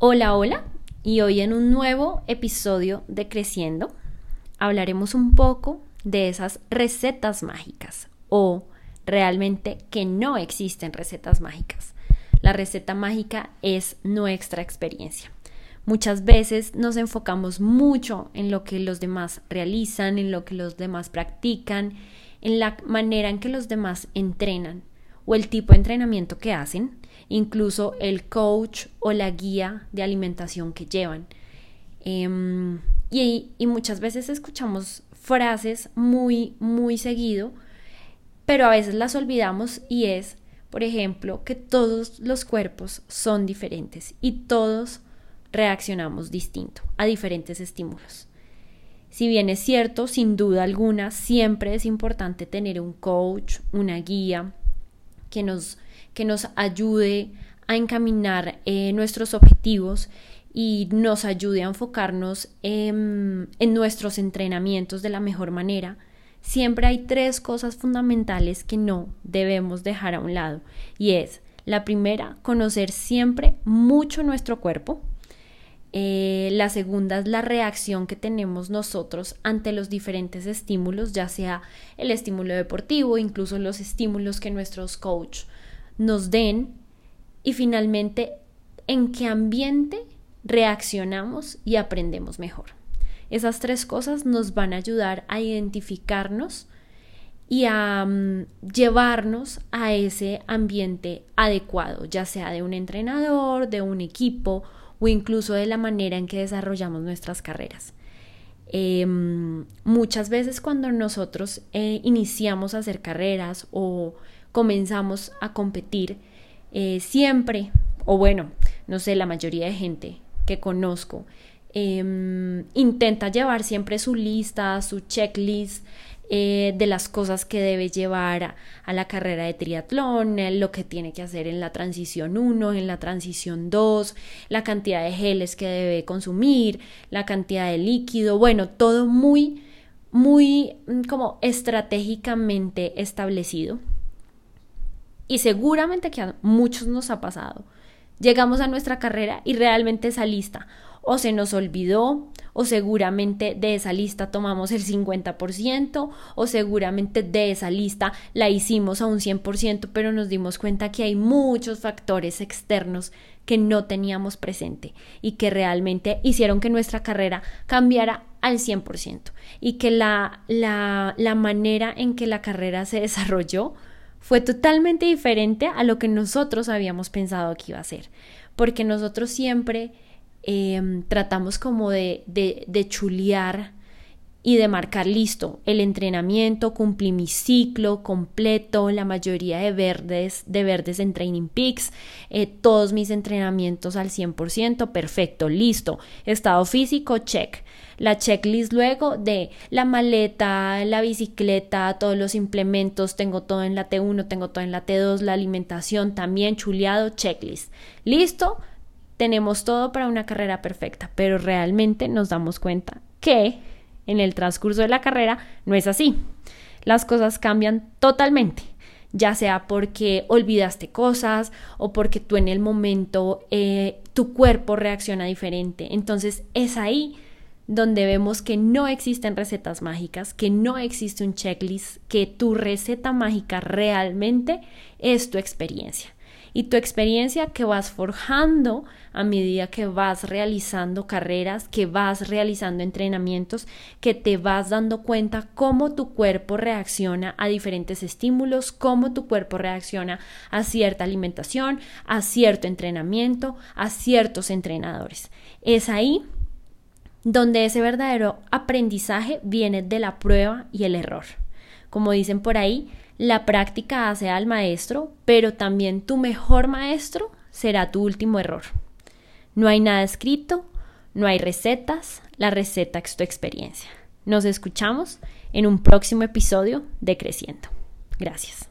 Hola, hola, y hoy en un nuevo episodio de Creciendo hablaremos un poco de esas recetas mágicas o realmente que no existen recetas mágicas. La receta mágica es nuestra experiencia. Muchas veces nos enfocamos mucho en lo que los demás realizan, en lo que los demás practican, en la manera en que los demás entrenan o el tipo de entrenamiento que hacen, incluso el coach o la guía de alimentación que llevan. Em, y, y muchas veces escuchamos frases muy, muy seguido, pero a veces las olvidamos y es, por ejemplo, que todos los cuerpos son diferentes y todos reaccionamos distinto a diferentes estímulos. Si bien es cierto, sin duda alguna, siempre es importante tener un coach, una guía, que nos, que nos ayude a encaminar eh, nuestros objetivos y nos ayude a enfocarnos en, en nuestros entrenamientos de la mejor manera, siempre hay tres cosas fundamentales que no debemos dejar a un lado. Y es, la primera, conocer siempre mucho nuestro cuerpo. Eh, la segunda es la reacción que tenemos nosotros ante los diferentes estímulos, ya sea el estímulo deportivo, incluso los estímulos que nuestros coach nos den. Y finalmente, en qué ambiente reaccionamos y aprendemos mejor. Esas tres cosas nos van a ayudar a identificarnos y a mm, llevarnos a ese ambiente adecuado, ya sea de un entrenador, de un equipo o incluso de la manera en que desarrollamos nuestras carreras. Em, muchas veces cuando nosotros eh, iniciamos a hacer carreras o comenzamos a competir, eh, siempre, o bueno, no sé, la mayoría de gente que conozco, em, intenta llevar siempre su lista, su checklist eh, de las cosas que debe llevar a, la carrera de triatlón, eh, lo que tiene que hacer en la transición 1, en la transición 2, la cantidad de geles que debe consumir, la cantidad de líquido, bueno, todo muy, muy mm, como estratégicamente establecido. Y seguramente que a muchos nos ha pasado. Llegamos a nuestra carrera y realmente esa lista o se nos olvidó o seguramente de esa lista tomamos el 50% o seguramente de esa lista la hicimos a un 100%, pero nos dimos cuenta que hay muchos factores externos que no teníamos presente y que realmente hicieron que nuestra carrera cambiara al 100% y que la, la, la manera en que la carrera se desarrolló fue totalmente diferente a lo que nosotros habíamos pensado que iba a ser, porque nosotros siempre Em, tratamos como de, de, de chulear y de marcar listo el entrenamiento, cumplí mi ciclo completo, la mayoría de verdes, de verdes en Training Peaks, eh, todos mis entrenamientos al 100%, perfecto, listo, estado físico, check. La checklist luego de la maleta, la bicicleta, todos los implementos, tengo todo en la T1, tengo todo en la T2, la alimentación también chuleado, checklist. Listo, tenemos todo para una carrera perfecta, pero realmente nos damos cuenta que en el transcurso de la carrera no es así. Las cosas cambian totalmente, ya sea porque olvidaste cosas o porque tú en el momento eh, tu cuerpo reacciona diferente. Entonces es ahí donde vemos que no existen recetas mágicas, que no existe un checklist, que tu receta mágica realmente es tu experiencia y tu experiencia que vas forjando a medida que vas realizando carreras, que vas realizando entrenamientos, que te vas dando cuenta cómo tu cuerpo reacciona a diferentes estímulos, cómo tu cuerpo reacciona a cierta alimentación, a cierto entrenamiento, a ciertos entrenadores. Es ahí donde ese verdadero aprendizaje viene de la prueba y el error. Como dicen por ahí, la práctica hace al maestro, pero también tu mejor maestro será tu último error. No hay nada escrito, no hay recetas, la receta es tu experiencia. Nos escuchamos en un próximo episodio de Creciendo. Gracias.